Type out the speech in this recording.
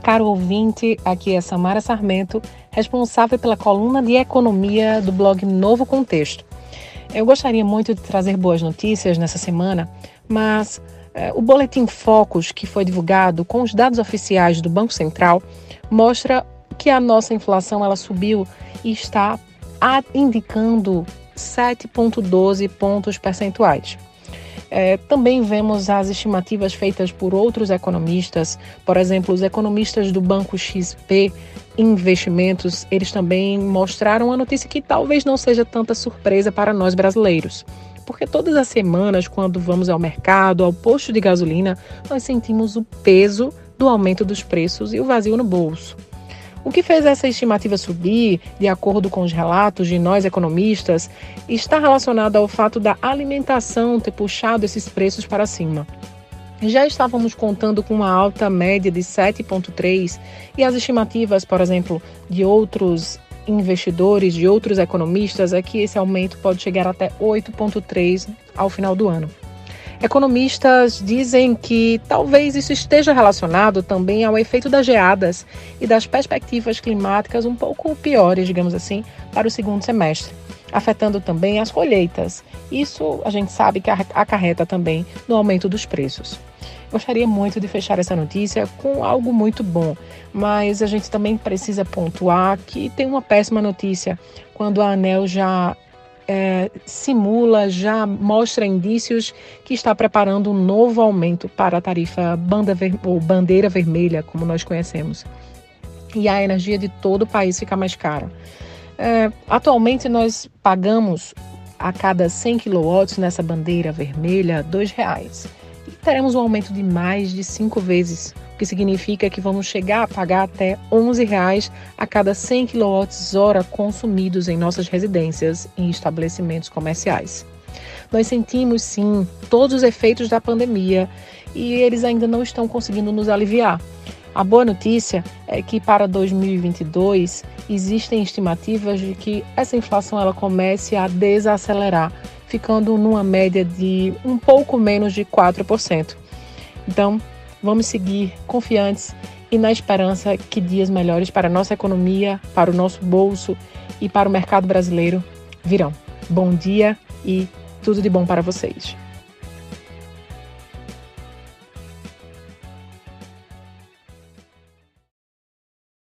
caro ouvinte, aqui é Samara Sarmento, responsável pela coluna de economia do blog Novo Contexto. Eu gostaria muito de trazer boas notícias nessa semana, mas é, o boletim Focus, que foi divulgado com os dados oficiais do Banco Central, mostra que a nossa inflação ela subiu e está indicando 7,12 pontos percentuais. É, também vemos as estimativas feitas por outros economistas, por exemplo, os economistas do Banco XP Investimentos, eles também mostraram a notícia que talvez não seja tanta surpresa para nós brasileiros. Porque todas as semanas, quando vamos ao mercado, ao posto de gasolina, nós sentimos o peso do aumento dos preços e o vazio no bolso. O que fez essa estimativa subir, de acordo com os relatos de nós economistas, está relacionado ao fato da alimentação ter puxado esses preços para cima. Já estávamos contando com uma alta média de 7,3 e as estimativas, por exemplo, de outros investidores, de outros economistas, é que esse aumento pode chegar até 8,3 ao final do ano. Economistas dizem que talvez isso esteja relacionado também ao efeito das geadas e das perspectivas climáticas um pouco piores, digamos assim, para o segundo semestre, afetando também as colheitas. Isso a gente sabe que acarreta também no aumento dos preços. Gostaria muito de fechar essa notícia com algo muito bom, mas a gente também precisa pontuar que tem uma péssima notícia quando a ANEL já é, simula, já mostra indícios que está preparando um novo aumento para a tarifa banda ver, ou bandeira vermelha, como nós conhecemos. E a energia de todo o país fica mais cara. É, atualmente nós pagamos a cada 100 kW nessa bandeira vermelha R$ reais. E teremos um aumento de mais de cinco vezes que significa que vamos chegar a pagar até R$ 11,00 a cada 100 kWh consumidos em nossas residências e estabelecimentos comerciais. Nós sentimos sim todos os efeitos da pandemia e eles ainda não estão conseguindo nos aliviar. A boa notícia é que para 2022 existem estimativas de que essa inflação ela comece a desacelerar, ficando numa média de um pouco menos de 4%. Então, Vamos seguir confiantes e na esperança que dias melhores para a nossa economia, para o nosso bolso e para o mercado brasileiro virão. Bom dia e tudo de bom para vocês.